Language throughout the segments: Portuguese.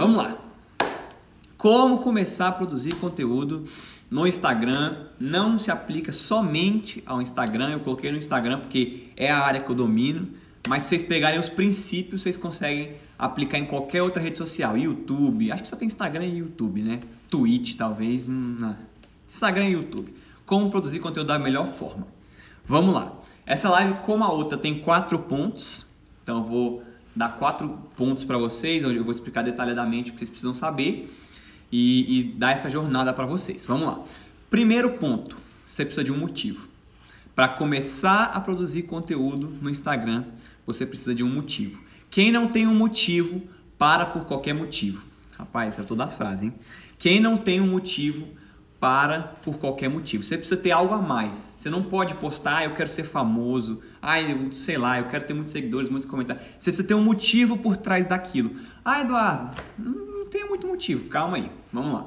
Vamos lá. Como começar a produzir conteúdo no Instagram? Não se aplica somente ao Instagram. Eu coloquei no Instagram porque é a área que eu domino. Mas se vocês pegarem os princípios, vocês conseguem aplicar em qualquer outra rede social. YouTube, acho que só tem Instagram e YouTube, né? Twitch, talvez. Não. Instagram e YouTube. Como produzir conteúdo da melhor forma. Vamos lá. Essa live, como a outra, tem quatro pontos. Então eu vou dar quatro pontos para vocês, onde eu vou explicar detalhadamente o que vocês precisam saber e, e dar essa jornada para vocês. Vamos lá. Primeiro ponto, você precisa de um motivo. Para começar a produzir conteúdo no Instagram, você precisa de um motivo. Quem não tem um motivo, para por qualquer motivo. Rapaz, é todas as frases, hein? Quem não tem um motivo, para por qualquer motivo. Você precisa ter algo a mais. Você não pode postar, ah, eu quero ser famoso, ah, eu, sei lá, eu quero ter muitos seguidores, muitos comentários. Você precisa ter um motivo por trás daquilo. Ah, Eduardo, não tem muito motivo. Calma aí, vamos lá.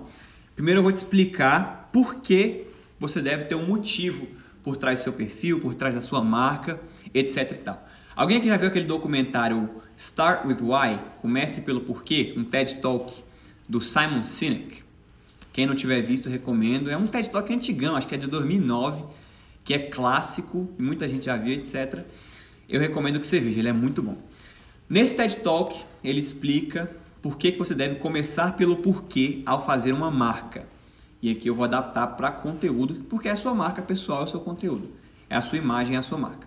Primeiro eu vou te explicar por que você deve ter um motivo por trás do seu perfil, por trás da sua marca, etc e tal. Alguém aqui já viu aquele documentário Start with Why? Comece pelo porquê, um TED Talk do Simon Sinek. Quem não tiver visto, recomendo. É um TED Talk antigão, acho que é de 2009, que é clássico, muita gente já viu, etc. Eu recomendo que você veja, ele é muito bom. Nesse TED Talk, ele explica por que, você deve começar pelo porquê ao fazer uma marca. E aqui eu vou adaptar para conteúdo, porque é a sua marca pessoal, é o seu conteúdo. É a sua imagem, é a sua marca.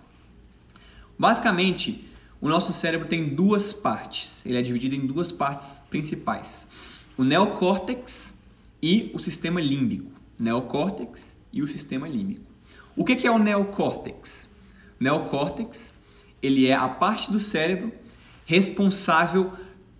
Basicamente, o nosso cérebro tem duas partes. Ele é dividido em duas partes principais. O neocórtex e o sistema límbico. Neocórtex e o sistema límbico. O que é o neocórtex? Neocórtex, ele é a parte do cérebro responsável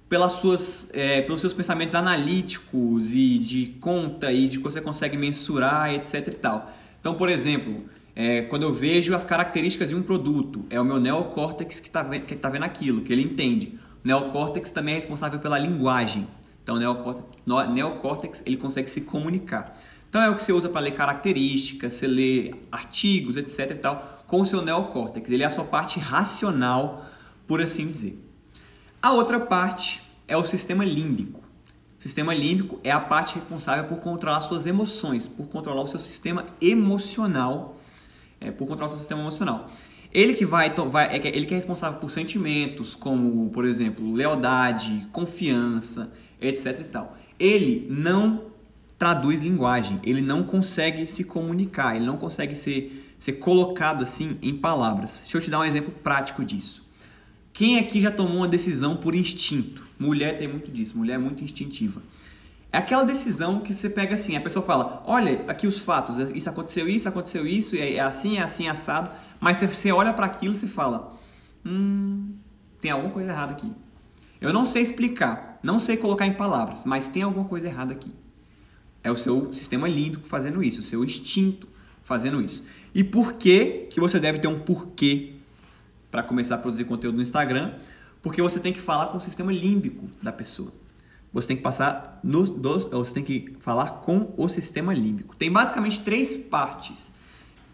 pelas suas, é, pelos seus pensamentos analíticos e de conta e de que você consegue mensurar, etc e tal. Então, por exemplo, é, quando eu vejo as características de um produto, é o meu neocórtex que está que tá vendo aquilo, que ele entende. O neocórtex também é responsável pela linguagem. Então, o neocórtex, neocórtex ele consegue se comunicar. Então, é o que você usa para ler características, você lê artigos, etc. e tal, com o seu neocórtex. Ele é a sua parte racional, por assim dizer. A outra parte é o sistema límbico. O sistema límbico é a parte responsável por controlar suas emoções, por controlar o seu sistema emocional é, por controlar o seu sistema emocional. Ele que vai, vai é, ele que é responsável por sentimentos como, por exemplo, lealdade, confiança, etc e tal. Ele não traduz linguagem, ele não consegue se comunicar, ele não consegue ser, ser colocado assim em palavras. Deixa eu te dar um exemplo prático disso. Quem aqui já tomou uma decisão por instinto? Mulher tem muito disso, mulher é muito instintiva. É aquela decisão que você pega assim, a pessoa fala, olha, aqui os fatos, isso aconteceu, isso aconteceu, isso, é assim, é assim, é assado. Mas você olha para aquilo e você fala, hum, tem alguma coisa errada aqui. Eu não sei explicar, não sei colocar em palavras, mas tem alguma coisa errada aqui. É o seu sistema límbico fazendo isso, o seu instinto fazendo isso. E por que que você deve ter um porquê para começar a produzir conteúdo no Instagram? Porque você tem que falar com o sistema límbico da pessoa você tem que passar no, dos, você tem que falar com o sistema límbico. Tem basicamente três partes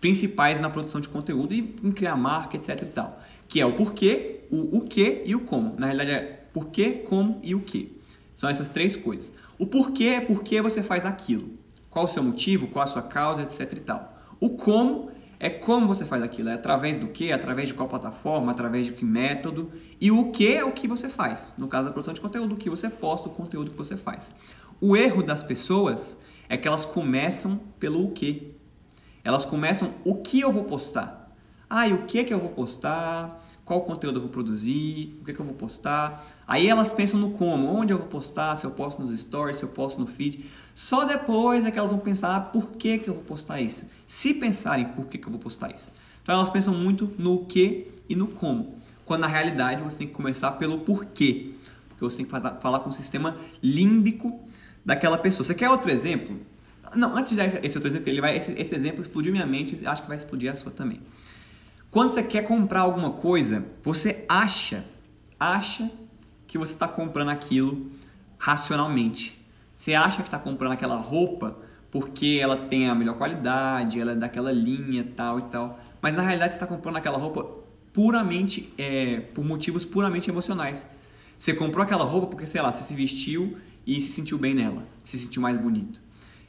principais na produção de conteúdo e em criar marca, etc e tal, que é o porquê, o o que e o como. Na realidade é porquê, como e o que. São essas três coisas. O porquê é porque você faz aquilo. Qual o seu motivo, qual a sua causa, etc e tal. O como é como você faz aquilo, é através do que, através de qual plataforma, através de que método e o que é o que você faz. No caso da produção de conteúdo, o que você posta, o conteúdo que você faz. O erro das pessoas é que elas começam pelo o que. Elas começam o que eu vou postar. Ah, e o que que eu vou postar? Qual conteúdo eu vou produzir, o que, é que eu vou postar. Aí elas pensam no como, onde eu vou postar, se eu posto nos stories, se eu posto no feed. Só depois é que elas vão pensar ah, por que, que eu vou postar isso. Se pensarem por que, que eu vou postar isso. Então elas pensam muito no que e no como. Quando na realidade você tem que começar pelo porquê. Porque você tem que falar com o sistema límbico daquela pessoa. Você quer outro exemplo? Não, antes de dar esse outro exemplo, ele vai, esse, esse exemplo explodiu minha mente, acho que vai explodir a sua também. Quando você quer comprar alguma coisa, você acha, acha que você está comprando aquilo racionalmente. Você acha que está comprando aquela roupa porque ela tem a melhor qualidade, ela é daquela linha, tal e tal. Mas na realidade você está comprando aquela roupa puramente, é, por motivos puramente emocionais. Você comprou aquela roupa porque, sei lá, você se vestiu e se sentiu bem nela, se sentiu mais bonito.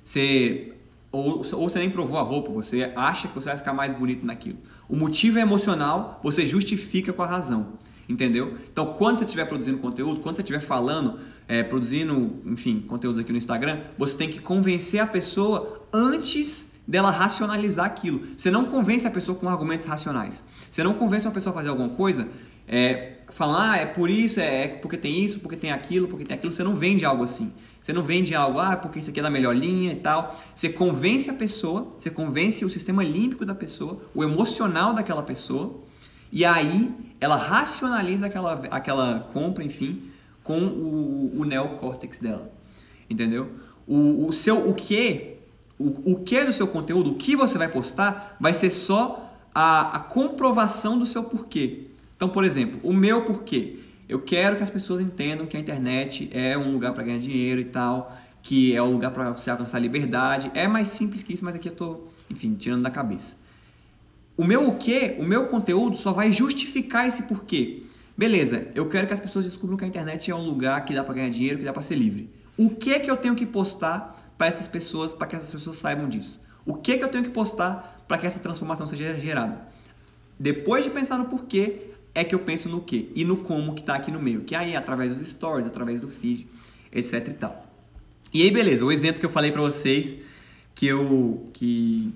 Você ou, ou você nem provou a roupa, você acha que você vai ficar mais bonito naquilo. O motivo é emocional, você justifica com a razão. Entendeu? Então, quando você estiver produzindo conteúdo, quando você estiver falando, é, produzindo, enfim, conteúdos aqui no Instagram, você tem que convencer a pessoa antes dela racionalizar aquilo. Você não convence a pessoa com argumentos racionais. Você não convence uma pessoa a fazer alguma coisa é, falando, ah, é por isso, é, é porque tem isso, porque tem aquilo, porque tem aquilo. Você não vende algo assim. Você não vende algo, ah, porque isso aqui é da melhor linha e tal. Você convence a pessoa, você convence o sistema límbico da pessoa, o emocional daquela pessoa, e aí ela racionaliza aquela, aquela compra, enfim, com o, o neocórtex dela. Entendeu? O, o seu o que, o, o que do seu conteúdo, o que você vai postar, vai ser só a, a comprovação do seu porquê. Então, por exemplo, o meu porquê. Eu quero que as pessoas entendam que a internet é um lugar para ganhar dinheiro e tal, que é um lugar para você alcançar liberdade. É mais simples que isso, mas aqui eu tô, enfim, tirando da cabeça. O meu o quê? O meu conteúdo só vai justificar esse porquê. Beleza, eu quero que as pessoas descubram que a internet é um lugar que dá para ganhar dinheiro, que dá para ser livre. O que que eu tenho que postar para essas pessoas, para que essas pessoas saibam disso? O que que eu tenho que postar para que essa transformação seja gerada? Depois de pensar no porquê, é que eu penso no que e no como que está aqui no meio, que aí é através dos stories, através do feed, etc e tal. E aí beleza, o exemplo que eu falei para vocês que eu que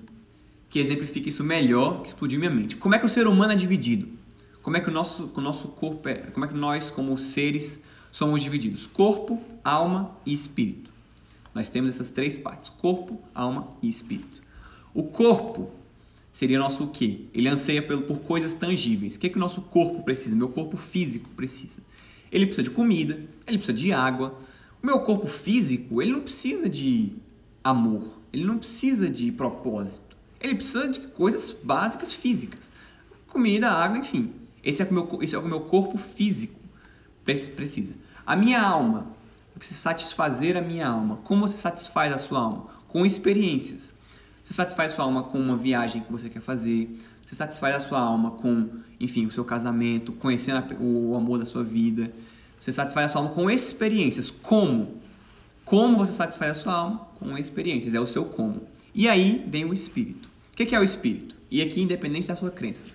que exemplifica isso melhor, que explodiu minha mente. Como é que o ser humano é dividido? Como é que o nosso o nosso corpo é, como é que nós como seres somos divididos? Corpo, alma e espírito. Nós temos essas três partes: corpo, alma e espírito. O corpo seria nosso o quê? Ele anseia por, por coisas tangíveis. O que, é que o nosso corpo precisa? Meu corpo físico precisa. Ele precisa de comida, ele precisa de água. O meu corpo físico, ele não precisa de amor, ele não precisa de propósito. Ele precisa de coisas básicas físicas. Comida, água, enfim. Esse é o, meu, esse é o meu corpo físico precisa. A minha alma, eu preciso satisfazer a minha alma. Como você satisfaz a sua alma? Com experiências. Você satisfaz sua alma com uma viagem que você quer fazer. Você satisfaz a sua alma com, enfim, o seu casamento, conhecendo o amor da sua vida. Você satisfaz a sua alma com experiências. Como? Como você satisfaz a sua alma? Com experiências. É o seu como. E aí vem o espírito. O que é o espírito? E aqui, independente da sua crença,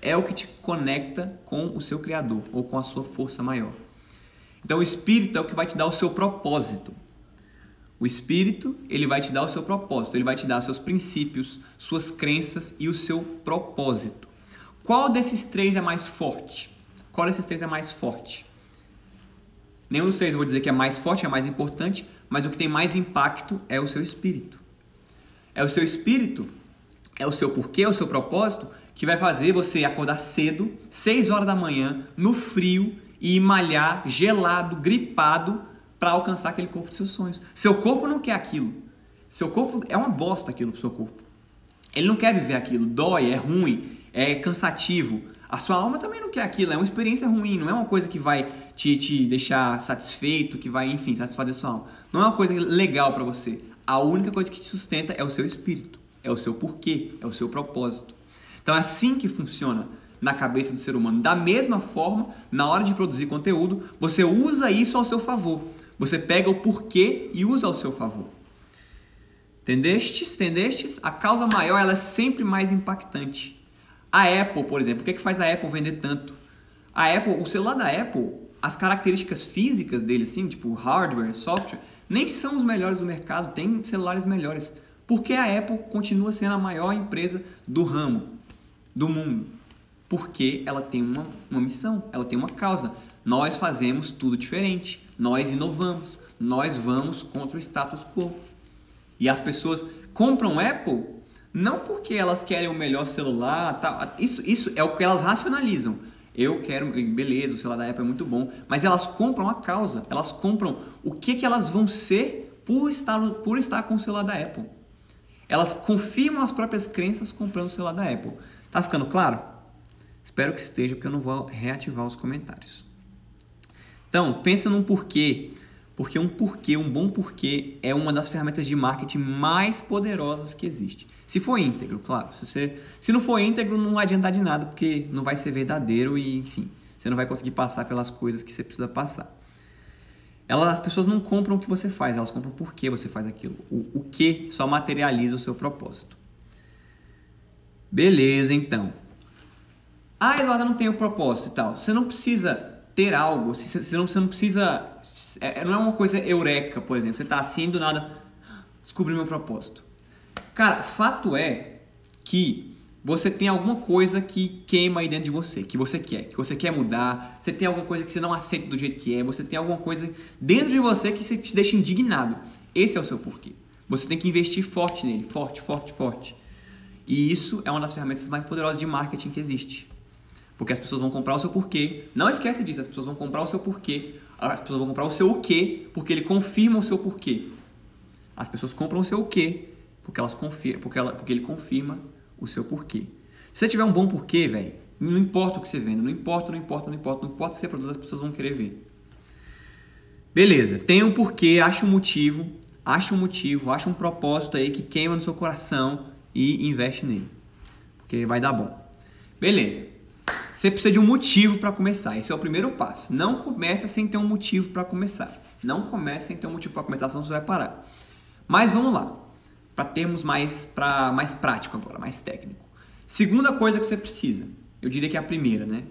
é o que te conecta com o seu Criador ou com a sua força maior. Então, o espírito é o que vai te dar o seu propósito. O espírito, ele vai te dar o seu propósito, ele vai te dar seus princípios, suas crenças e o seu propósito. Qual desses três é mais forte? Qual desses três é mais forte? Nenhum dos três eu vou dizer que é mais forte, é mais importante, mas o que tem mais impacto é o seu espírito. É o seu espírito, é o seu porquê, é o seu propósito que vai fazer você acordar cedo, 6 horas da manhã, no frio e malhar gelado, gripado para alcançar aquele corpo dos seus sonhos. Seu corpo não quer aquilo. Seu corpo é uma bosta aquilo pro seu corpo. Ele não quer viver aquilo, dói, é ruim, é cansativo. A sua alma também não quer aquilo, é uma experiência ruim, não é uma coisa que vai te, te deixar satisfeito, que vai, enfim, satisfazer a sua alma. Não é uma coisa legal para você. A única coisa que te sustenta é o seu espírito, é o seu porquê, é o seu propósito. Então é assim que funciona na cabeça do ser humano. Da mesma forma, na hora de produzir conteúdo, você usa isso ao seu favor. Você pega o porquê e usa ao seu favor. Entendestes? Entendestes? A causa maior ela é sempre mais impactante. A Apple, por exemplo, o que, é que faz a Apple vender tanto? A Apple, o celular da Apple, as características físicas dele, assim, tipo hardware, software, nem são os melhores do mercado, tem celulares melhores. Porque a Apple continua sendo a maior empresa do ramo, do mundo? Porque ela tem uma, uma missão, ela tem uma causa. Nós fazemos tudo diferente. Nós inovamos, nós vamos contra o status quo. E as pessoas compram Apple não porque elas querem o melhor celular, tá? isso, isso é o que elas racionalizam. Eu quero, beleza, o celular da Apple é muito bom, mas elas compram a causa, elas compram o que, que elas vão ser por estar, por estar com o celular da Apple. Elas confirmam as próprias crenças comprando o celular da Apple. Tá ficando claro? Espero que esteja, porque eu não vou reativar os comentários. Então, pensa num porquê. Porque um porquê, um bom porquê, é uma das ferramentas de marketing mais poderosas que existe. Se for íntegro, claro. Se, você, se não for íntegro, não vai adiantar de nada, porque não vai ser verdadeiro e, enfim, Você não vai conseguir passar pelas coisas que você precisa passar. Elas, as pessoas não compram o que você faz, elas compram por que você faz aquilo. O, o que só materializa o seu propósito. Beleza, então. Ah, Eduardo, não tem o propósito e tal. Você não precisa ter algo, você não, você não precisa. É, não é uma coisa eureka, por exemplo. Você está assim do nada, descobri meu propósito. Cara, fato é que você tem alguma coisa que queima aí dentro de você, que você quer, que você quer mudar, você tem alguma coisa que você não aceita do jeito que é, você tem alguma coisa dentro de você que você te deixa indignado. Esse é o seu porquê. Você tem que investir forte nele, forte, forte, forte. E isso é uma das ferramentas mais poderosas de marketing que existe. Porque as pessoas vão comprar o seu porquê. Não esquece disso, as pessoas vão comprar o seu porquê. As pessoas vão comprar o seu o quê, porque ele confirma o seu porquê. As pessoas compram o seu o quê, porque, elas confirmam, porque, ela, porque ele confirma o seu porquê. Se você tiver um bom porquê, velho, não importa o que você vende, não importa, não importa, não importa, não importa se você produz, as pessoas vão querer ver. Beleza, tem um porquê, acha um motivo, acha um motivo, acha um propósito aí que queima no seu coração e investe nele. Porque vai dar bom. Beleza. Você precisa de um motivo para começar. Esse é o primeiro passo. Não comece sem ter um motivo para começar. Não comece sem ter um motivo para começar, senão você vai parar. Mas vamos lá para termos mais, pra, mais prático agora, mais técnico. Segunda coisa que você precisa, eu diria que é a primeira, né?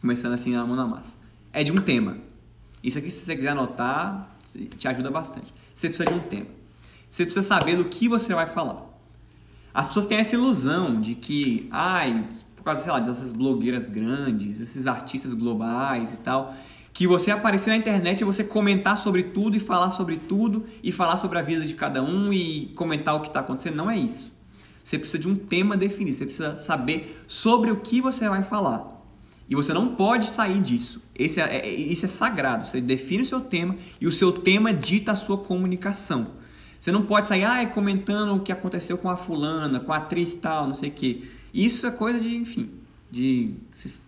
Começando assim na mão na massa, é de um tema. Isso aqui, se você quiser anotar, te ajuda bastante. Você precisa de um tema. Você precisa saber do que você vai falar. As pessoas têm essa ilusão de que, ai, por causa, sei lá, dessas blogueiras grandes, esses artistas globais e tal, que você aparecer na internet e você comentar sobre tudo e falar sobre tudo e falar sobre a vida de cada um e comentar o que está acontecendo. Não é isso. Você precisa de um tema definido, você precisa saber sobre o que você vai falar. E você não pode sair disso. Esse é, é, isso é sagrado. Você define o seu tema e o seu tema dita a sua comunicação. Você não pode sair ah, comentando o que aconteceu com a fulana, com a atriz tal, não sei o quê. Isso é coisa de, enfim, de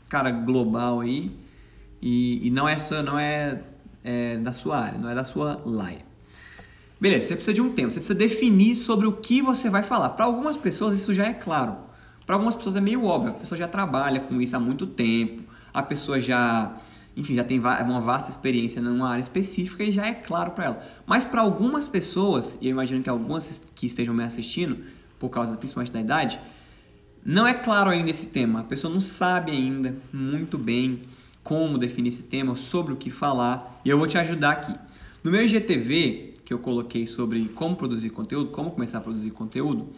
cara global aí e, e não é, só, não é, é da sua área, não é da sua laia. Beleza, você precisa de um tempo, você precisa definir sobre o que você vai falar. Para algumas pessoas isso já é claro. Para algumas pessoas é meio óbvio, a pessoa já trabalha com isso há muito tempo, a pessoa já, enfim, já tem uma vasta experiência numa área específica e já é claro para ela. Mas para algumas pessoas, e eu imagino que algumas que estejam me assistindo, por causa principalmente da idade, não é claro ainda esse tema. A pessoa não sabe ainda muito bem como definir esse tema, sobre o que falar, e eu vou te ajudar aqui. No meu IGTV, que eu coloquei sobre como produzir conteúdo, como começar a produzir conteúdo,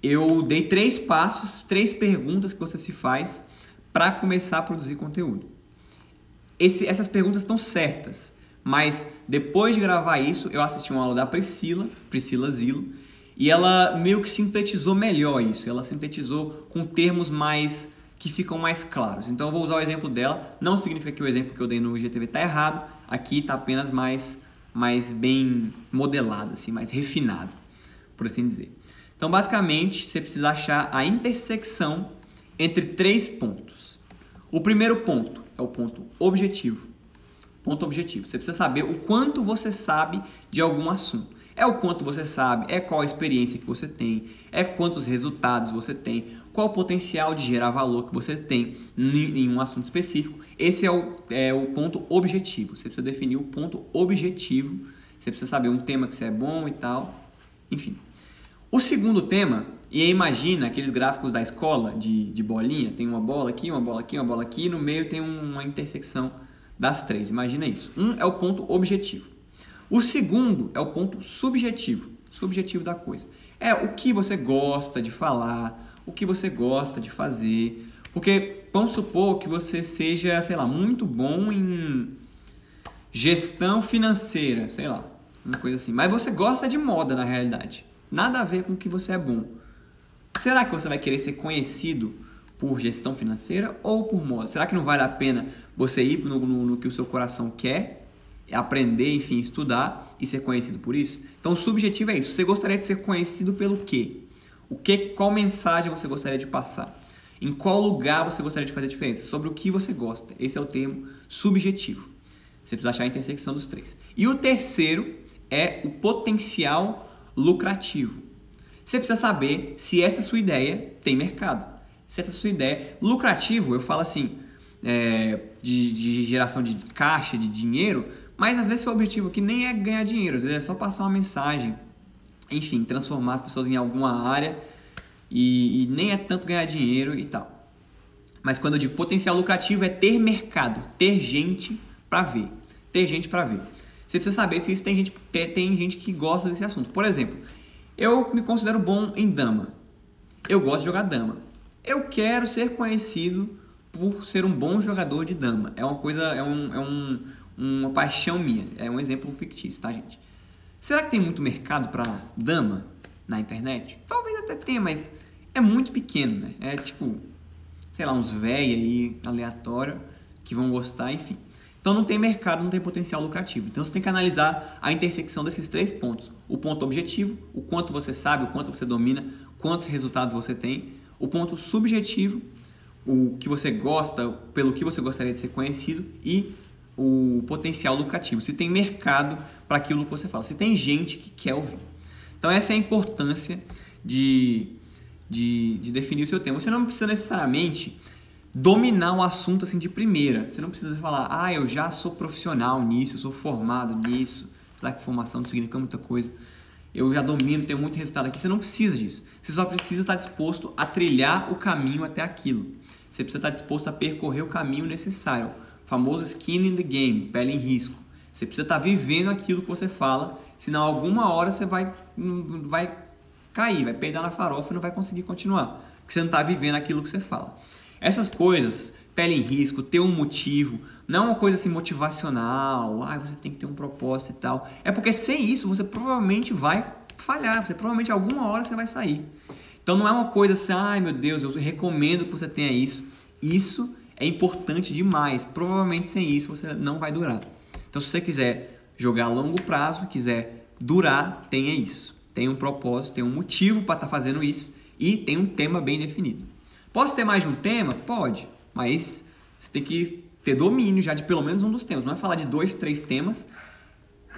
eu dei três passos, três perguntas que você se faz para começar a produzir conteúdo. Esse, essas perguntas estão certas, mas depois de gravar isso, eu assisti uma aula da Priscila, Priscila Zilo, e ela meio que sintetizou melhor isso. Ela sintetizou com termos mais que ficam mais claros. Então eu vou usar o exemplo dela, não significa que o exemplo que eu dei no IGTV está errado, aqui está apenas mais, mais bem modelado, assim, mais refinado, por assim dizer. Então basicamente você precisa achar a intersecção entre três pontos. O primeiro ponto é o ponto objetivo. Ponto objetivo. Você precisa saber o quanto você sabe de algum assunto. É o quanto você sabe, é qual a experiência que você tem, é quantos resultados você tem, qual o potencial de gerar valor que você tem em um assunto específico. Esse é o, é o ponto objetivo. Você precisa definir o ponto objetivo. Você precisa saber um tema que você é bom e tal. Enfim. O segundo tema, e aí imagina aqueles gráficos da escola de, de bolinha, tem uma bola aqui, uma bola aqui, uma bola aqui, e no meio tem uma intersecção das três. Imagina isso. Um é o ponto objetivo. O segundo é o ponto subjetivo, subjetivo da coisa. É o que você gosta de falar, o que você gosta de fazer. Porque vamos supor que você seja, sei lá, muito bom em gestão financeira, sei lá, uma coisa assim. Mas você gosta de moda na realidade. Nada a ver com o que você é bom. Será que você vai querer ser conhecido por gestão financeira ou por moda? Será que não vale a pena você ir no, no, no que o seu coração quer, aprender, enfim, estudar e ser conhecido por isso? Então, o subjetivo é isso. Você gostaria de ser conhecido pelo quê? O que, qual mensagem você gostaria de passar? Em qual lugar você gostaria de fazer diferença? Sobre o que você gosta. Esse é o termo subjetivo. Você precisa achar a intersecção dos três. E o terceiro é o potencial lucrativo. Você precisa saber se essa sua ideia tem mercado. Se essa sua ideia lucrativo, eu falo assim, é, de, de geração de caixa, de dinheiro, mas às vezes seu objetivo aqui nem é ganhar dinheiro, às vezes é só passar uma mensagem, enfim, transformar as pessoas em alguma área e, e nem é tanto ganhar dinheiro e tal. Mas quando eu digo potencial lucrativo é ter mercado, ter gente para ver, ter gente para ver. Você precisa saber se isso tem gente, tem gente que gosta desse assunto. Por exemplo, eu me considero bom em dama. Eu gosto de jogar dama. Eu quero ser conhecido por ser um bom jogador de dama. É uma coisa, é um, é um uma paixão minha. É um exemplo fictício, tá, gente? Será que tem muito mercado para dama na internet? Talvez até tenha, mas é muito pequeno, né? É tipo, sei lá, uns velhos aí aleatório que vão gostar, enfim. Então não tem mercado, não tem potencial lucrativo. Então você tem que analisar a intersecção desses três pontos: o ponto objetivo, o quanto você sabe, o quanto você domina, quantos resultados você tem, o ponto subjetivo, o que você gosta, pelo que você gostaria de ser conhecido e o potencial lucrativo, se tem mercado para aquilo que você fala, se tem gente que quer ouvir. Então, essa é a importância de, de, de definir o seu tema. Você não precisa necessariamente dominar o assunto assim de primeira. Você não precisa falar, ah, eu já sou profissional nisso, eu sou formado nisso. Apesar que formação não significa muita coisa. Eu já domino, tenho muito resultado aqui. Você não precisa disso. Você só precisa estar disposto a trilhar o caminho até aquilo. Você precisa estar disposto a percorrer o caminho necessário famoso skin in the game, pele em risco. Você precisa estar tá vivendo aquilo que você fala, senão alguma hora você vai, vai cair, vai peidar na farofa e não vai conseguir continuar, porque você não está vivendo aquilo que você fala. Essas coisas, pele em risco, ter um motivo, não é uma coisa assim motivacional, ah, você tem que ter um propósito e tal. É porque sem isso você provavelmente vai falhar, você provavelmente alguma hora você vai sair. Então não é uma coisa assim, ai meu Deus, eu recomendo que você tenha isso. Isso é importante demais. Provavelmente sem isso você não vai durar. Então, se você quiser jogar a longo prazo, quiser durar, tenha isso. Tem um propósito, tem um motivo para estar tá fazendo isso e tem um tema bem definido. Posso ter mais de um tema? Pode, mas você tem que ter domínio já de pelo menos um dos temas. Não é falar de dois, três temas,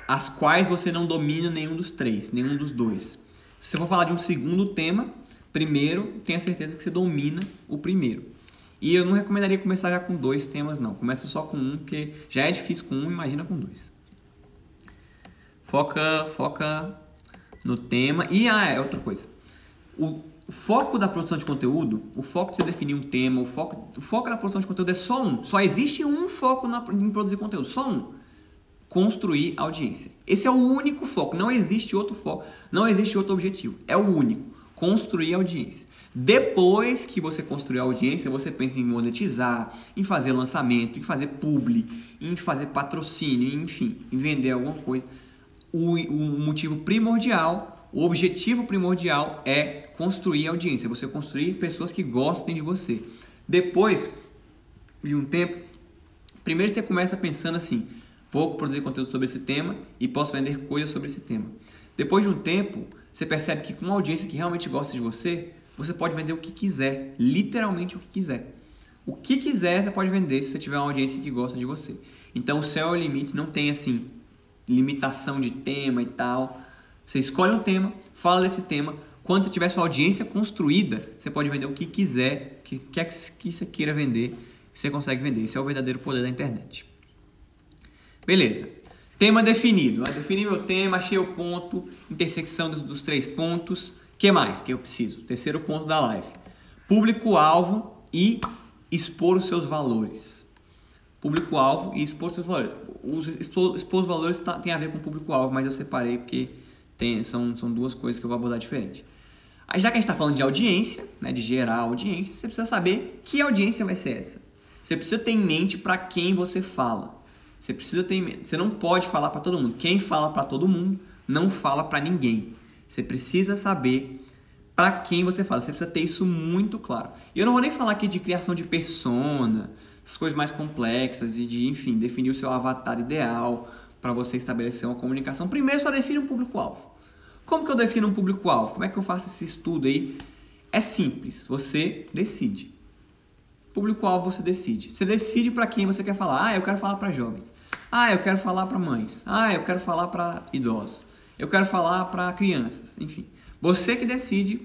as quais você não domina nenhum dos três, nenhum dos dois. Se você for falar de um segundo tema, primeiro tenha certeza que você domina o primeiro. E eu não recomendaria começar já com dois temas, não. Começa só com um, porque já é difícil com um, imagina com dois. Foca, foca no tema. E ah, é outra coisa. O, foco da produção de conteúdo, o foco de você definir um tema, o foco, o foco da produção de conteúdo é só um. Só existe um foco na, em produzir conteúdo, só um. Construir audiência. Esse é o único foco. Não existe outro foco, não existe outro objetivo. É o único. Construir audiência. Depois que você construir a audiência, você pensa em monetizar, em fazer lançamento, em fazer publi, em fazer patrocínio, enfim, em vender alguma coisa. O, o motivo primordial, o objetivo primordial é construir audiência, você construir pessoas que gostem de você. Depois de um tempo, primeiro você começa pensando assim: vou produzir conteúdo sobre esse tema e posso vender coisas sobre esse tema. Depois de um tempo, você percebe que com uma audiência que realmente gosta de você, você pode vender o que quiser, literalmente o que quiser. O que quiser você pode vender se você tiver uma audiência que gosta de você. Então o céu é o limite, não tem assim limitação de tema e tal. Você escolhe um tema, fala desse tema. Quando você tiver sua audiência construída, você pode vender o que quiser, o que quer que você queira vender, você consegue vender. Esse é o verdadeiro poder da internet. Beleza. Tema definido. Eu defini meu tema, achei o ponto, intersecção dos, dos três pontos que mais que eu preciso? Terceiro ponto da live. Público-alvo e expor os seus valores. Público-alvo e expor os seus valores. Os expor, expor os valores tá, tem a ver com público-alvo, mas eu separei porque tem, são, são duas coisas que eu vou abordar diferente. Aí, já que a gente está falando de audiência, né, de gerar audiência, você precisa saber que audiência vai ser essa. Você precisa ter em mente para quem você fala. Você precisa ter em mente. Você não pode falar para todo mundo. Quem fala para todo mundo não fala para ninguém. Você precisa saber para quem você fala. Você precisa ter isso muito claro. E eu não vou nem falar aqui de criação de persona, essas coisas mais complexas e de, enfim, definir o seu avatar ideal para você estabelecer uma comunicação. Primeiro, só define um público-alvo. Como que eu defino um público-alvo? Como é que eu faço esse estudo aí? É simples, você decide. Público-alvo você decide. Você decide para quem você quer falar. Ah, eu quero falar para jovens. Ah, eu quero falar para mães. Ah, eu quero falar para idosos eu quero falar para crianças, enfim. Você que decide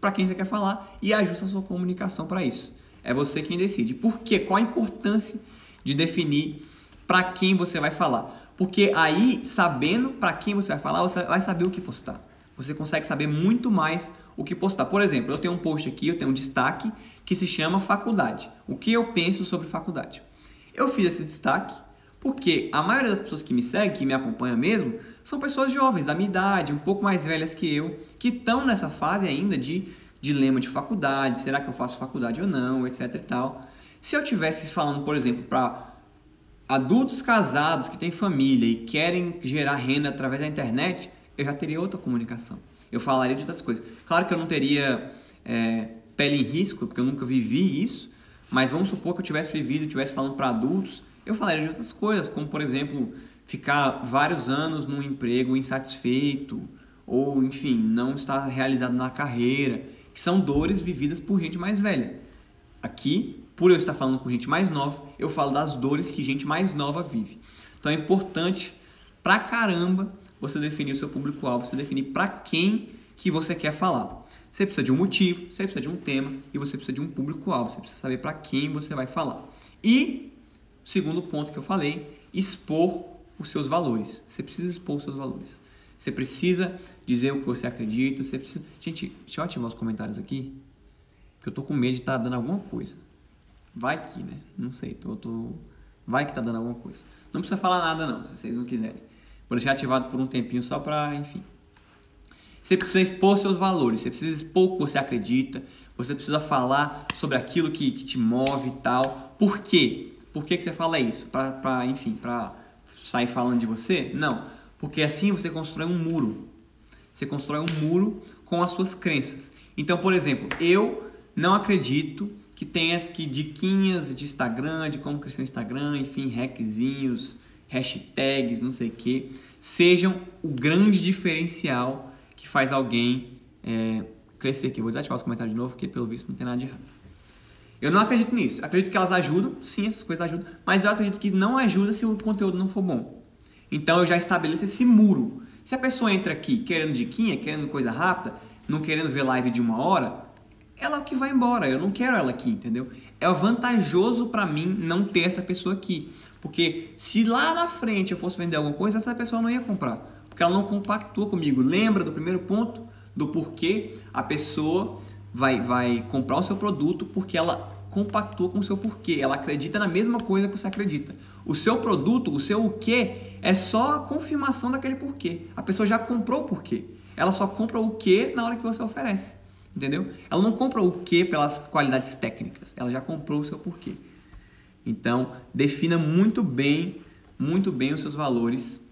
para quem você quer falar e ajusta a sua comunicação para isso. É você quem decide. Por quê? Qual a importância de definir para quem você vai falar? Porque aí, sabendo para quem você vai falar, você vai saber o que postar. Você consegue saber muito mais o que postar. Por exemplo, eu tenho um post aqui, eu tenho um destaque que se chama faculdade. O que eu penso sobre faculdade? Eu fiz esse destaque porque a maioria das pessoas que me seguem, que me acompanham mesmo, são pessoas jovens, da minha idade, um pouco mais velhas que eu, que estão nessa fase ainda de dilema de faculdade, será que eu faço faculdade ou não, etc e tal. Se eu tivesse falando, por exemplo, para adultos casados que têm família e querem gerar renda através da internet, eu já teria outra comunicação. Eu falaria de outras coisas. Claro que eu não teria é, pele em risco, porque eu nunca vivi isso, mas vamos supor que eu tivesse vivido, estivesse falando para adultos, eu falaria de outras coisas, como por exemplo, ficar vários anos num emprego insatisfeito, ou enfim, não estar realizado na carreira, que são dores vividas por gente mais velha. Aqui, por eu estar falando com gente mais nova, eu falo das dores que gente mais nova vive. Então é importante pra caramba você definir o seu público-alvo, você definir para quem que você quer falar. Você precisa de um motivo, você precisa de um tema e você precisa de um público-alvo, você precisa saber para quem você vai falar. E segundo ponto que eu falei, expor os seus valores. Você precisa expor os seus valores. Você precisa dizer o que você acredita, você precisa... Gente, deixa eu ativar os comentários aqui, porque eu tô com medo de estar tá dando alguma coisa. Vai que, né? Não sei, tô, tô... Vai que tá dando alguma coisa. Não precisa falar nada não, se vocês não quiserem. Vou deixar ativado por um tempinho só para, enfim. Você precisa expor seus valores, você precisa expor o que você acredita, você precisa falar sobre aquilo que, que te move e tal. Por quê? Por que, que você fala isso? Para, enfim, para sair falando de você? Não. Porque assim você constrói um muro. Você constrói um muro com as suas crenças. Então, por exemplo, eu não acredito que tenha que diquinhas de Instagram, de como crescer no Instagram, enfim, hackzinhos, hashtags, não sei o que, sejam o grande diferencial que faz alguém é, crescer aqui. Vou desativar os comentários de novo, porque pelo visto não tem nada de errado. Eu não acredito nisso. Acredito que elas ajudam, sim, essas coisas ajudam, mas eu acredito que não ajuda se o conteúdo não for bom. Então eu já estabeleço esse muro. Se a pessoa entra aqui querendo diquinha, querendo coisa rápida, não querendo ver live de uma hora, ela que vai embora. Eu não quero ela aqui, entendeu? É vantajoso para mim não ter essa pessoa aqui. Porque se lá na frente eu fosse vender alguma coisa, essa pessoa não ia comprar. Porque ela não compactua comigo. Lembra do primeiro ponto? Do porquê a pessoa vai, vai comprar o seu produto porque ela compactua com o seu porquê. Ela acredita na mesma coisa que você acredita. O seu produto, o seu o quê, é só a confirmação daquele porquê. A pessoa já comprou o porquê. Ela só compra o que na hora que você oferece. Entendeu? Ela não compra o que pelas qualidades técnicas. Ela já comprou o seu porquê. Então, defina muito bem, muito bem os seus valores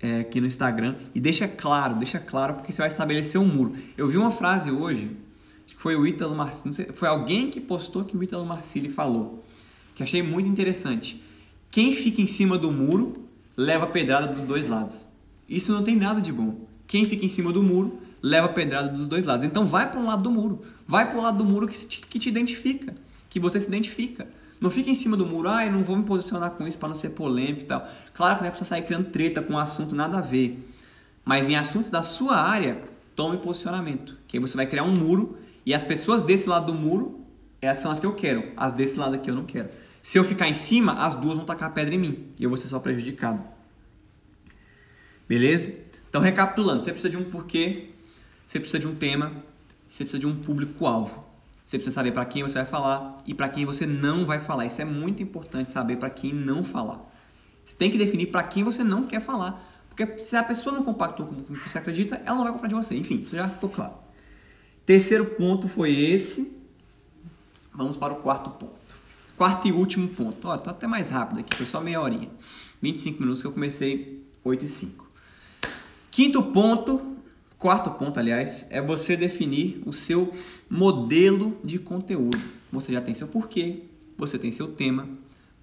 é, aqui no Instagram e deixa claro, deixa claro porque você vai estabelecer um muro. Eu vi uma frase hoje, que foi o Ítalo Marcilli, foi alguém que postou que o Ítalo Marcilli falou, que achei muito interessante. Quem fica em cima do muro leva pedrada dos dois lados. Isso não tem nada de bom. Quem fica em cima do muro leva pedrada dos dois lados. Então vai para um lado do muro. Vai para o lado do muro que te, que te identifica, que você se identifica. Não fica em cima do muro, ah, eu não vou me posicionar com isso para não ser polêmico e tal. Claro que não é para sair criando treta com um assunto nada a ver. Mas em assunto da sua área, tome posicionamento. Que aí você vai criar um muro e as pessoas desse lado do muro, essas são as que eu quero. As desse lado aqui eu não quero. Se eu ficar em cima, as duas vão tacar pedra em mim e eu vou ser só prejudicado. Beleza? Então, recapitulando, você precisa de um porquê, você precisa de um tema, você precisa de um público-alvo. Você precisa saber para quem você vai falar e para quem você não vai falar. Isso é muito importante saber para quem não falar. Você tem que definir para quem você não quer falar. Porque se a pessoa não compactou com o que você acredita, ela não vai comprar de você. Enfim, isso já ficou claro. Terceiro ponto foi esse. Vamos para o quarto ponto. Quarto e último ponto. Olha, tá até mais rápido aqui, foi só meia horinha. 25 minutos que eu comecei 8 e 5. Quinto ponto Quarto ponto, aliás, é você definir o seu modelo de conteúdo. Você já tem seu porquê, você tem seu tema,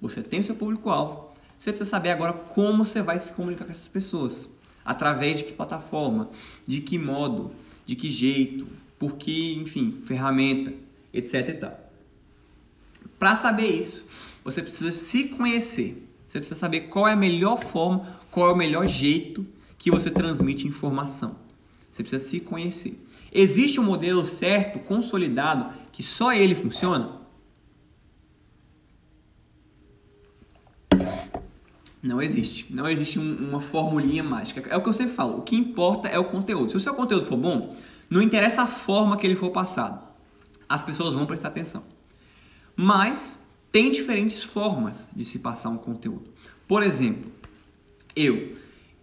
você tem seu público-alvo. Você precisa saber agora como você vai se comunicar com essas pessoas. Através de que plataforma, de que modo, de que jeito, porque, enfim, ferramenta, etc e tal. Para saber isso, você precisa se conhecer. Você precisa saber qual é a melhor forma, qual é o melhor jeito que você transmite informação. Você precisa se conhecer. Existe um modelo certo, consolidado, que só ele funciona? Não existe. Não existe um, uma formulinha mágica. É o que eu sempre falo. O que importa é o conteúdo. Se o seu conteúdo for bom, não interessa a forma que ele for passado. As pessoas vão prestar atenção. Mas tem diferentes formas de se passar um conteúdo. Por exemplo, eu.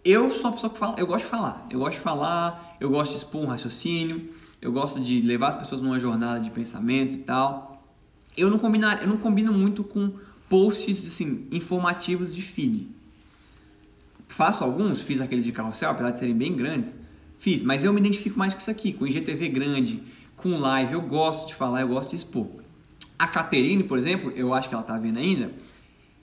Eu sou uma pessoa que fala, eu gosto de falar. Eu gosto de falar, eu gosto de expor um raciocínio, eu gosto de levar as pessoas numa jornada de pensamento e tal. Eu não combino, eu não combino muito com posts assim, informativos de feed. Faço alguns, fiz aqueles de carrossel, apesar de serem bem grandes, fiz, mas eu me identifico mais com isso aqui, com IGTV grande, com live, eu gosto de falar, eu gosto de expor. A Caterine, por exemplo, eu acho que ela tá vendo ainda,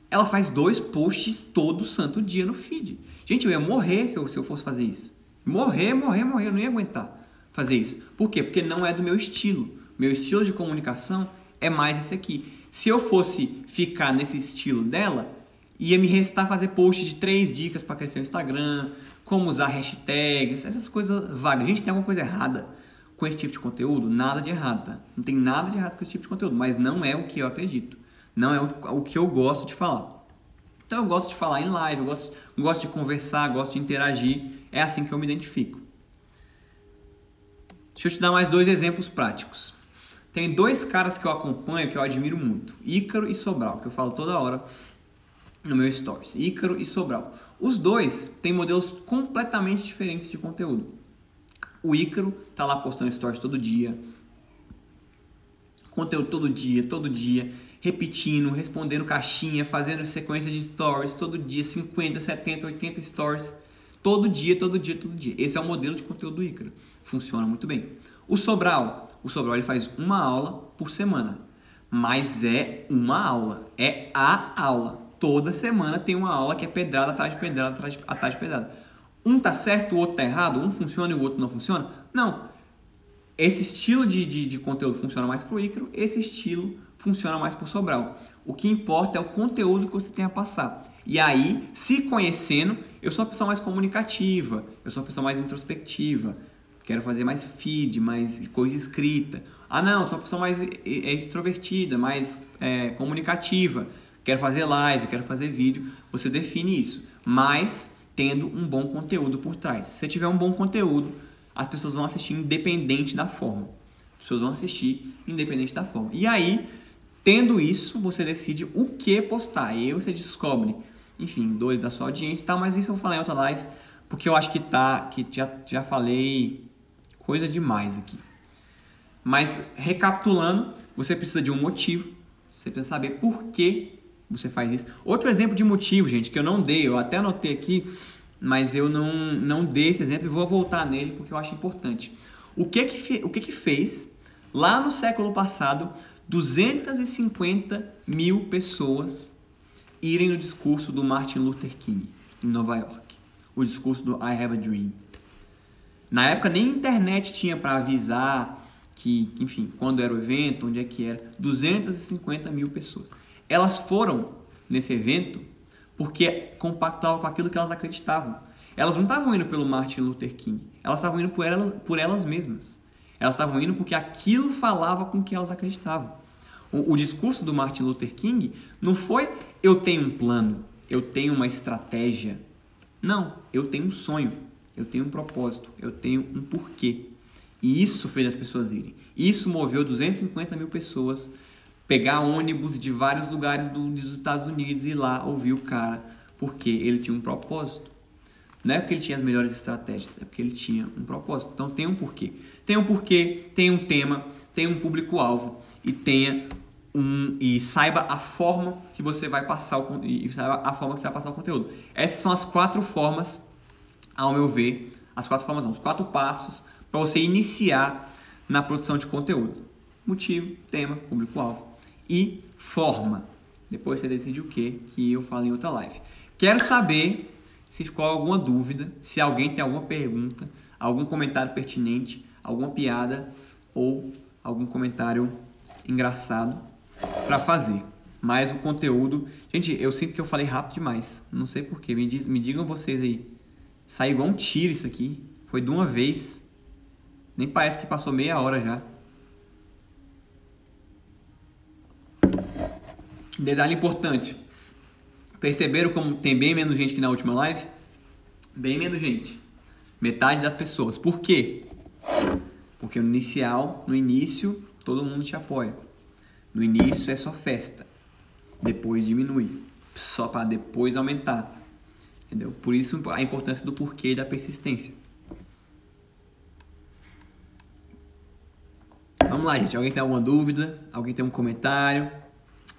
ela faz dois posts todo santo dia no feed. Gente, eu ia morrer se eu, se eu fosse fazer isso. Morrer, morrer, morrer, eu não ia aguentar fazer isso. Por quê? Porque não é do meu estilo. Meu estilo de comunicação é mais esse aqui. Se eu fosse ficar nesse estilo dela, ia me restar fazer posts de três dicas para crescer o Instagram, como usar hashtags, essas coisas vagas. A gente tem alguma coisa errada com esse tipo de conteúdo? Nada de errado, tá? Não tem nada de errado com esse tipo de conteúdo, mas não é o que eu acredito. Não é o, que eu gosto de falar. Então eu gosto de falar em live, eu gosto, gosto de conversar, gosto de interagir. É assim que eu me identifico. Deixa eu te dar mais dois exemplos práticos. Tem dois caras que eu acompanho que eu admiro muito: Ícaro e Sobral, que eu falo toda hora no meu stories. Ícaro e Sobral. Os dois têm modelos completamente diferentes de conteúdo. O Ícaro tá lá postando stories todo dia, conteúdo todo dia, todo dia, repetindo, respondendo caixinha, fazendo sequência de stories todo dia, 50, 70, 80 stories, todo dia, todo dia, todo dia. Esse é o modelo de conteúdo do Ícaro. Funciona muito bem. O Sobral, o Sobral ele faz uma aula por semana, mas é uma aula, é a aula. Toda semana tem uma aula que é pedrada atrás de pedrada atrás de, atrás de pedrada. Um tá certo, o outro tá errado, um funciona e o outro não funciona? Não. Esse estilo de, de, de conteúdo funciona mais para o Icaro, esse estilo funciona mais para o Sobral. O que importa é o conteúdo que você tem a passar. E aí, se conhecendo, eu sou uma pessoa mais comunicativa, eu sou uma pessoa mais introspectiva, quero fazer mais feed, mais coisa escrita. Ah, não, sou uma pessoa mais extrovertida, mais é, comunicativa, quero fazer live, quero fazer vídeo. Você define isso, mas tendo um bom conteúdo por trás. Se você tiver um bom conteúdo, as pessoas vão assistir independente da forma. As pessoas vão assistir independente da forma. E aí, tendo isso, você decide o que postar. E aí você descobre, enfim, dois da sua audiência e tal, mas isso eu vou falar em outra live, porque eu acho que tá, que já, já falei Coisa demais aqui. Mas recapitulando, você precisa de um motivo, você precisa saber por que você faz isso. Outro exemplo de motivo, gente, que eu não dei, eu até anotei aqui, mas eu não, não dei esse exemplo e vou voltar nele porque eu acho importante. O que que, o que, que fez lá no século passado 250 mil pessoas irem no discurso do Martin Luther King em Nova York? O discurso do I Have a Dream. Na época nem internet tinha para avisar que, enfim, quando era o evento, onde é que era. 250 mil pessoas. Elas foram nesse evento porque compactavam com aquilo que elas acreditavam. Elas não estavam indo pelo Martin Luther King, elas estavam indo por elas, por elas mesmas. Elas estavam indo porque aquilo falava com o que elas acreditavam. O, o discurso do Martin Luther King não foi eu tenho um plano, eu tenho uma estratégia. Não, eu tenho um sonho eu tenho um propósito, eu tenho um porquê. E isso fez as pessoas irem. Isso moveu 250 mil pessoas pegar ônibus de vários lugares do, dos Estados Unidos e ir lá ouvir o cara, porque ele tinha um propósito. Não é porque ele tinha as melhores estratégias, é porque ele tinha um propósito. Então tem um porquê. Tem um porquê, tem um tema, tem um público-alvo e tenha um e saiba a forma que você vai passar o e saiba a forma que você vai passar o conteúdo. Essas são as quatro formas ao meu ver, as quatro formas, não, os quatro passos para você iniciar na produção de conteúdo. Motivo, tema, público-alvo e forma. Depois você decide o que que eu falo em outra live. Quero saber se ficou alguma dúvida, se alguém tem alguma pergunta, algum comentário pertinente, alguma piada ou algum comentário engraçado para fazer. Mas o conteúdo, gente, eu sinto que eu falei rápido demais. Não sei porquê. Me, diz, me digam vocês aí Saiu igual um tiro isso aqui. Foi de uma vez. Nem parece que passou meia hora já. Detalhe importante. Perceberam como tem bem menos gente que na última live? Bem menos gente. Metade das pessoas. Por quê? Porque no inicial, no início, todo mundo te apoia. No início é só festa. Depois diminui. Só para depois aumentar. Entendeu? Por isso a importância do porquê e da persistência. Vamos lá, gente. Alguém tem alguma dúvida? Alguém tem um comentário?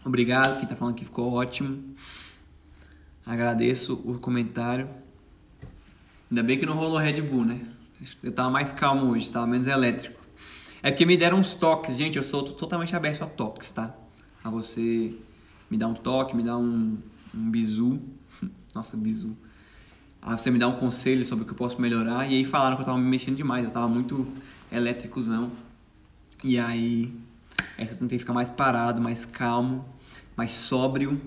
Obrigado. Quem tá falando que ficou ótimo. Agradeço o comentário. Ainda bem que não rolou Red Bull, né? Eu tava mais calmo hoje, tava menos elétrico. É porque me deram uns toques, gente. Eu sou totalmente aberto a toques, tá? A você me dar um toque, me dar um, um bizu. Nossa, bizu. A você me dar um conselho sobre o que eu posso melhorar. E aí falaram que eu tava me mexendo demais. Eu tava muito elétricozão. E aí, essa eu tentei ficar mais parado, mais calmo, mais sóbrio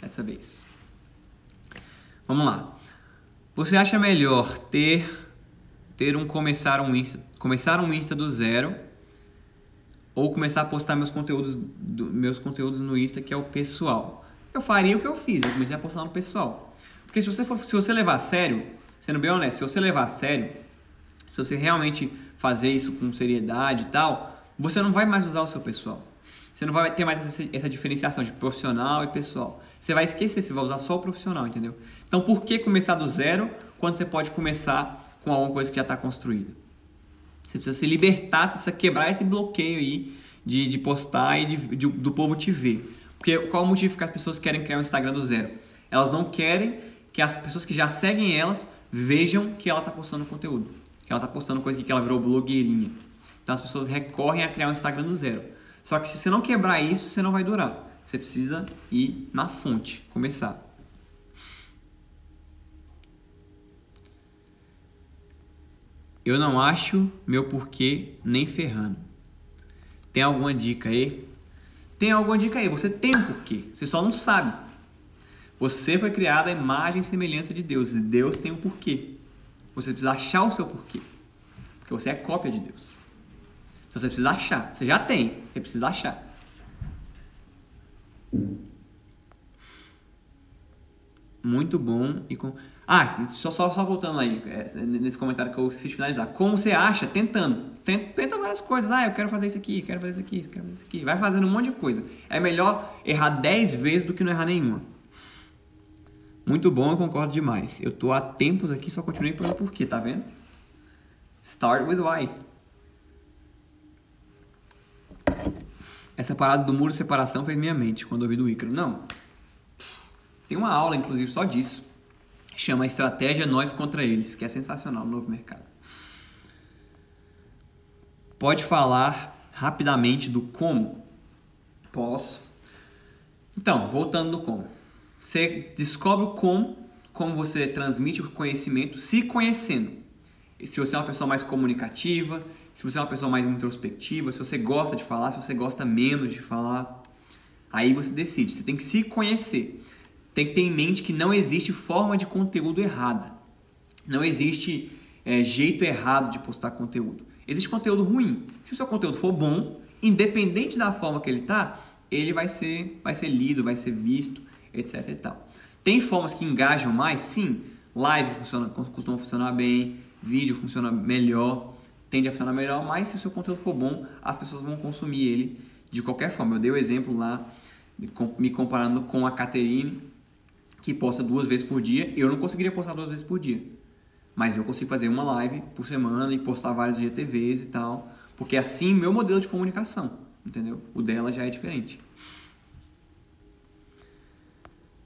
dessa vez. Vamos lá. Você acha melhor ter ter um começar um Insta, começar um Insta do zero ou começar a postar meus conteúdos do, meus conteúdos no Insta que é o pessoal? Eu faria o que eu fiz, eu comecei a postar no pessoal. Porque se você for, se você levar a sério, sendo bem honesto, se você levar a sério, se você realmente fazer isso com seriedade e tal, você não vai mais usar o seu pessoal. Você não vai ter mais essa, essa diferenciação de profissional e pessoal. Você vai esquecer, você vai usar só o profissional, entendeu? Então, por que começar do zero quando você pode começar com alguma coisa que já está construída? Você precisa se libertar, você precisa quebrar esse bloqueio aí de, de postar e de, de, do povo te ver. Porque qual o motivo que as pessoas querem criar um Instagram do zero? Elas não querem que as pessoas que já seguem elas vejam que ela está postando conteúdo. Que ela está postando coisa que ela virou blogueirinha. Então as pessoas recorrem a criar um Instagram do zero. Só que se você não quebrar isso, você não vai durar. Você precisa ir na fonte, começar. Eu não acho meu porquê nem ferrando. Tem alguma dica aí? Tem alguma dica aí? Você tem um porquê, você só não sabe. Você foi criado à imagem e semelhança de Deus e Deus tem um porquê. Você precisa achar o seu porquê, porque você é cópia de Deus. Então você precisa achar. Você já tem, você precisa achar. Muito bom e com ah, só, só, só voltando aí, é, nesse comentário que eu esqueci de finalizar. Como você acha? Tentando. Tenta, várias coisas. Ah, eu quero fazer isso aqui, quero fazer isso aqui, quero fazer isso aqui. Vai fazendo um monte de coisa. É melhor errar 10 vezes do que não errar nenhuma. Muito bom, eu concordo demais. Eu tô há tempos aqui, só continuei pelo porquê, tá vendo? Start with why. Essa parada do muro de separação fez minha mente quando ouvi do Ícaro. Não. Tem uma aula, inclusive, só disso chama Estratégia Nós contra Eles, que é sensacional no novo mercado. Pode falar rapidamente do como? Posso. Então, voltando do como. Você descobre o como, como você transmite o conhecimento se conhecendo. Se você é uma pessoa mais comunicativa, se você é uma pessoa mais introspectiva, se você gosta de falar, se você gosta menos de falar, aí você decide. Você tem que se conhecer tem que ter em mente que não existe forma de conteúdo errada. Não existe é, jeito errado de postar conteúdo. Existe conteúdo ruim. Se o seu conteúdo for bom, independente da forma que ele está, ele vai ser, vai ser lido, vai ser visto, etc. E tal. Tem formas que engajam mais? Sim. Live funciona, costuma funcionar bem, vídeo funciona melhor, tende a funcionar melhor, mas se o seu conteúdo for bom, as pessoas vão consumir ele de qualquer forma. Eu dei o exemplo lá, me comparando com a Caterine, que posta duas vezes por dia, eu não conseguiria postar duas vezes por dia. Mas eu consigo fazer uma live por semana e postar vários GTVs e tal. Porque é assim meu modelo de comunicação, entendeu? O dela já é diferente.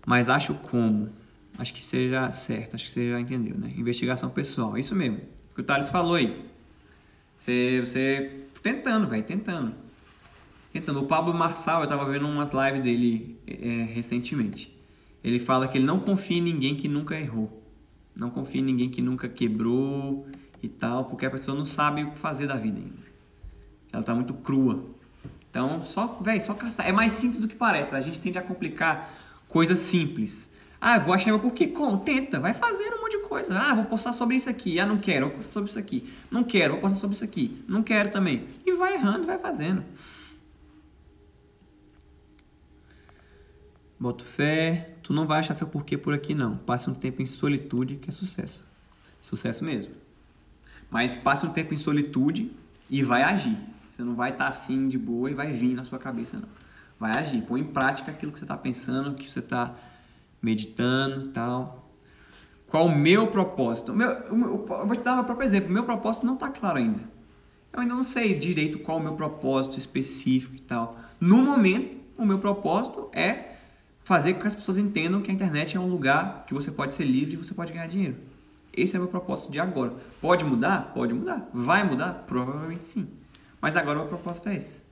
Mas acho como. Acho que seja certo, acho que você já entendeu, né? Investigação pessoal, isso mesmo. O que o Thales falou aí. Você, você tentando, velho, tentando. Tentando. O Pablo Marçal, eu tava vendo umas lives dele é, recentemente ele fala que ele não confia em ninguém que nunca errou. Não confia em ninguém que nunca quebrou e tal, porque a pessoa não sabe o que fazer da vida ainda. Ela está muito crua. Então, só, velho, só caçar. É mais simples do que parece. A gente tende a complicar coisas simples. Ah, vou achar meu porquê. Como? Tenta, vai fazendo um monte de coisa. Ah, vou postar sobre isso aqui. Ah, não quero, vou postar sobre isso aqui. Não quero, vou postar sobre isso aqui. Não quero também. E vai errando, vai fazendo. Boto fé. tu não vai achar seu porquê por aqui não. Passe um tempo em solitude que é sucesso. Sucesso mesmo. Mas passe um tempo em solitude e vai agir. Você não vai estar tá assim de boa e vai vir na sua cabeça não. Vai agir, põe em prática aquilo que você está pensando, que você está meditando tal. Qual o meu propósito? O meu, eu vou te dar meu próprio exemplo. O meu propósito não está claro ainda. Eu ainda não sei direito qual o meu propósito específico e tal. No momento, o meu propósito é fazer com que as pessoas entendam que a internet é um lugar que você pode ser livre e você pode ganhar dinheiro. Esse é o meu propósito de agora. Pode mudar? Pode mudar. Vai mudar? Provavelmente sim. Mas agora o meu propósito é esse.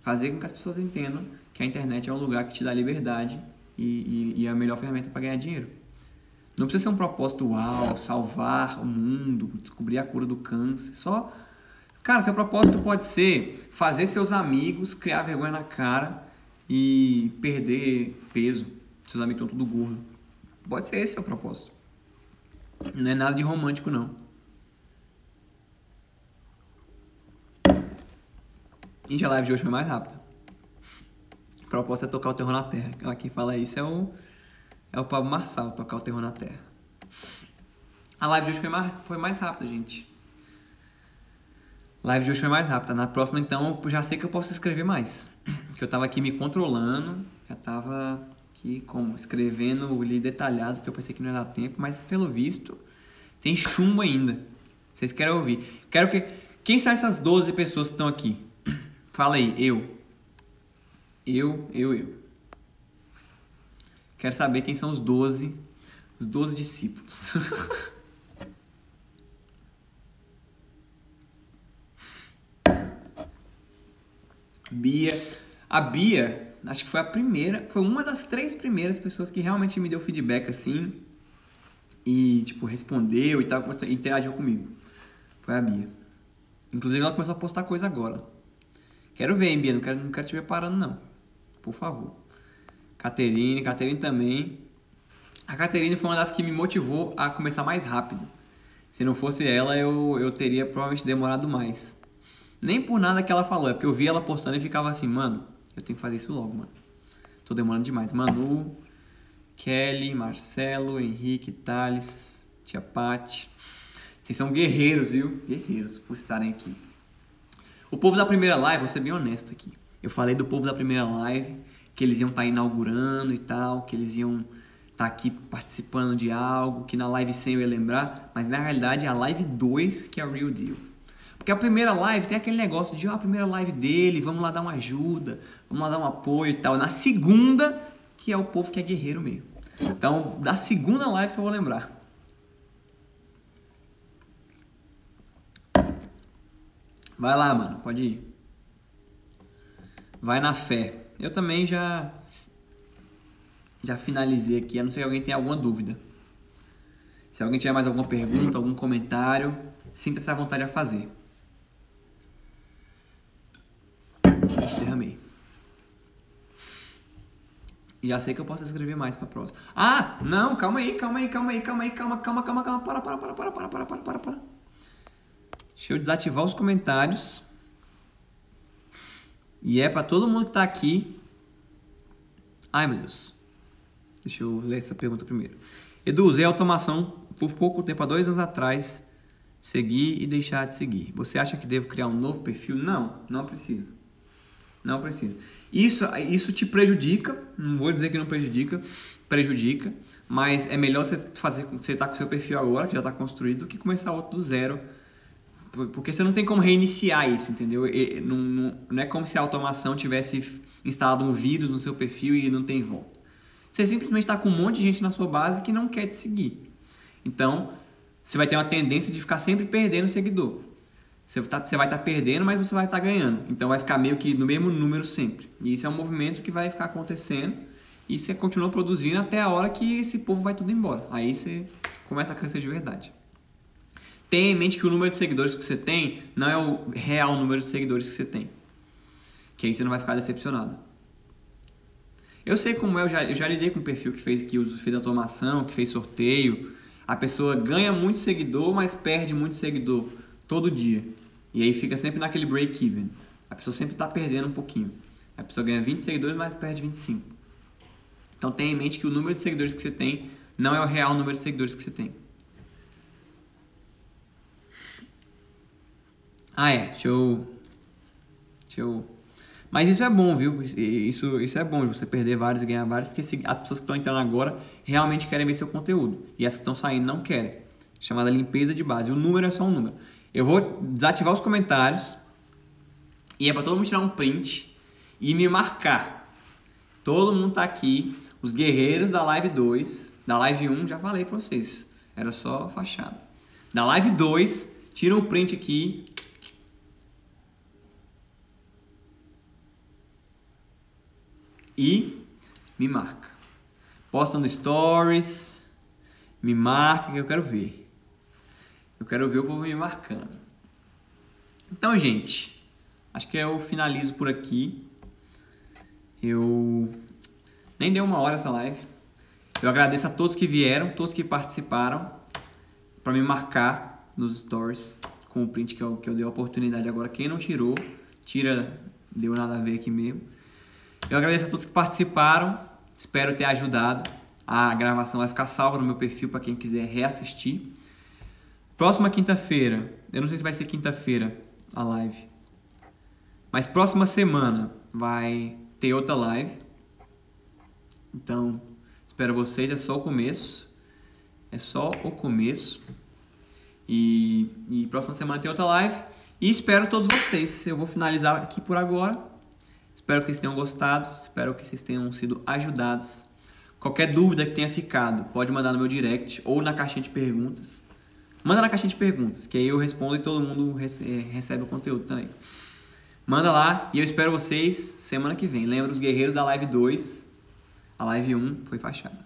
Fazer com que as pessoas entendam que a internet é um lugar que te dá liberdade e, e, e a melhor ferramenta para ganhar dinheiro. Não precisa ser um propósito uau, salvar o mundo, descobrir a cura do câncer. Só, cara, seu propósito pode ser fazer seus amigos criar vergonha na cara e perder peso. Seus amigos estão tudo gordo. Pode ser esse o propósito. Não é nada de romântico, não. Gente, a live de hoje foi mais rápida. Proposta é tocar o terror na terra. Quem fala isso é o, é o Pablo Marçal, tocar o terror na terra. A live de hoje foi mais, foi mais rápida, gente. Live de hoje foi mais rápida. Na próxima, então, já sei que eu posso escrever mais. Porque eu tava aqui me controlando, já tava aqui como escrevendo ali detalhado, porque eu pensei que não ia dar tempo, mas pelo visto tem chumbo ainda. Vocês querem ouvir? Quero que quem são essas 12 pessoas que estão aqui? Fala aí, eu. Eu, eu, eu. Quero saber quem são os 12, os 12 discípulos. Bia. A Bia, acho que foi a primeira, foi uma das três primeiras pessoas que realmente me deu feedback assim e, tipo, respondeu e tal, interagiu comigo. Foi a Bia. Inclusive ela começou a postar coisa agora. Quero ver, hein, Bia? Não quero, não quero te ver parando, não. Por favor. Caterine, Caterine também. A Caterine foi uma das que me motivou a começar mais rápido. Se não fosse ela, eu, eu teria provavelmente demorado mais. Nem por nada que ela falou, é porque eu vi ela postando e ficava assim, mano, eu tenho que fazer isso logo, mano. Tô demorando demais. Manu, Kelly, Marcelo, Henrique, Thales, Tia Pati. Vocês são guerreiros, viu? Guerreiros por estarem aqui. O povo da primeira live, vou ser bem honesto aqui. Eu falei do povo da primeira live, que eles iam estar tá inaugurando e tal, que eles iam estar tá aqui participando de algo, que na live 100 eu ia lembrar, mas na realidade é a live 2 que é o real deal. Porque a primeira live tem aquele negócio de, ó, oh, a primeira live dele, vamos lá dar uma ajuda, vamos lá dar um apoio e tal. Na segunda, que é o povo que é guerreiro mesmo. Então, da segunda live que eu vou lembrar. Vai lá, mano, pode ir. Vai na fé. Eu também já já finalizei aqui, a não ser que alguém tenha alguma dúvida. Se alguém tiver mais alguma pergunta, algum comentário, sinta-se à vontade a fazer. Ixi, derramei. Já sei que eu posso escrever mais para próxima. Ah, não, calma aí, calma aí, calma aí, calma aí, calma, calma, calma, calma, para, para, para, para, para, para, para, para, para. Deixa eu desativar os comentários. E é para todo mundo que está aqui. Ai, meu Deus. Deixa eu ler essa pergunta primeiro. Edu, usei automação por pouco tempo, há dois anos atrás. Seguir e deixar de seguir. Você acha que devo criar um novo perfil? Não, não precisa. Não precisa. Isso, isso te prejudica, não vou dizer que não prejudica, prejudica, mas é melhor você fazer, você tá com seu perfil agora, que já está construído, do que começar outro do zero porque você não tem como reiniciar isso, entendeu? Não, não, não é como se a automação tivesse instalado um vírus no seu perfil e não tem volta. Você simplesmente está com um monte de gente na sua base que não quer te seguir. Então, você vai ter uma tendência de ficar sempre perdendo seguidor. Você, tá, você vai estar tá perdendo, mas você vai estar tá ganhando. Então, vai ficar meio que no mesmo número sempre. E isso é um movimento que vai ficar acontecendo e você continua produzindo até a hora que esse povo vai tudo embora. Aí você começa a crescer de verdade. Tenha em mente que o número de seguidores que você tem não é o real número de seguidores que você tem. Que aí você não vai ficar decepcionado. Eu sei como é, eu já, eu já lidei com um perfil que fez, que fez automação, que fez sorteio. A pessoa ganha muito seguidor, mas perde muito seguidor todo dia. E aí fica sempre naquele break-even. A pessoa sempre está perdendo um pouquinho. A pessoa ganha 20 seguidores, mas perde 25. Então tenha em mente que o número de seguidores que você tem não é o real número de seguidores que você tem. Ah, é. Deixa eu. Deixa eu. Mas isso é bom, viu? Isso, isso é bom, você perder vários e ganhar vários, porque as pessoas que estão entrando agora realmente querem ver seu conteúdo. E as que estão saindo não querem. Chamada limpeza de base. O número é só um número. Eu vou desativar os comentários. E é para todo mundo tirar um print e me marcar. Todo mundo tá aqui. Os guerreiros da live 2. Da live 1, já falei pra vocês. Era só fachada. Da live 2, tira um print aqui e me marca. Posta no stories, me marca que eu quero ver. Eu quero ver o povo me marcando. Então, gente, acho que eu finalizo por aqui. Eu nem deu uma hora essa live. Eu agradeço a todos que vieram, todos que participaram, para me marcar nos stories com o print que eu, que eu dei a oportunidade agora. Quem não tirou, tira, deu nada a ver aqui mesmo. Eu agradeço a todos que participaram. Espero ter ajudado. A gravação vai ficar salva no meu perfil para quem quiser reassistir. Próxima quinta-feira, eu não sei se vai ser quinta-feira a live, mas próxima semana vai ter outra live. Então, espero vocês. É só o começo. É só o começo. E, e próxima semana tem outra live. E espero todos vocês. Eu vou finalizar aqui por agora. Espero que vocês tenham gostado, espero que vocês tenham sido ajudados. Qualquer dúvida que tenha ficado, pode mandar no meu direct ou na caixinha de perguntas. Manda na caixinha de perguntas, que aí eu respondo e todo mundo eh, recebe o conteúdo também. Manda lá e eu espero vocês semana que vem. Lembra os guerreiros da live 2. A live 1 foi fachada.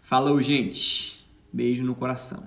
Falou, gente. Beijo no coração.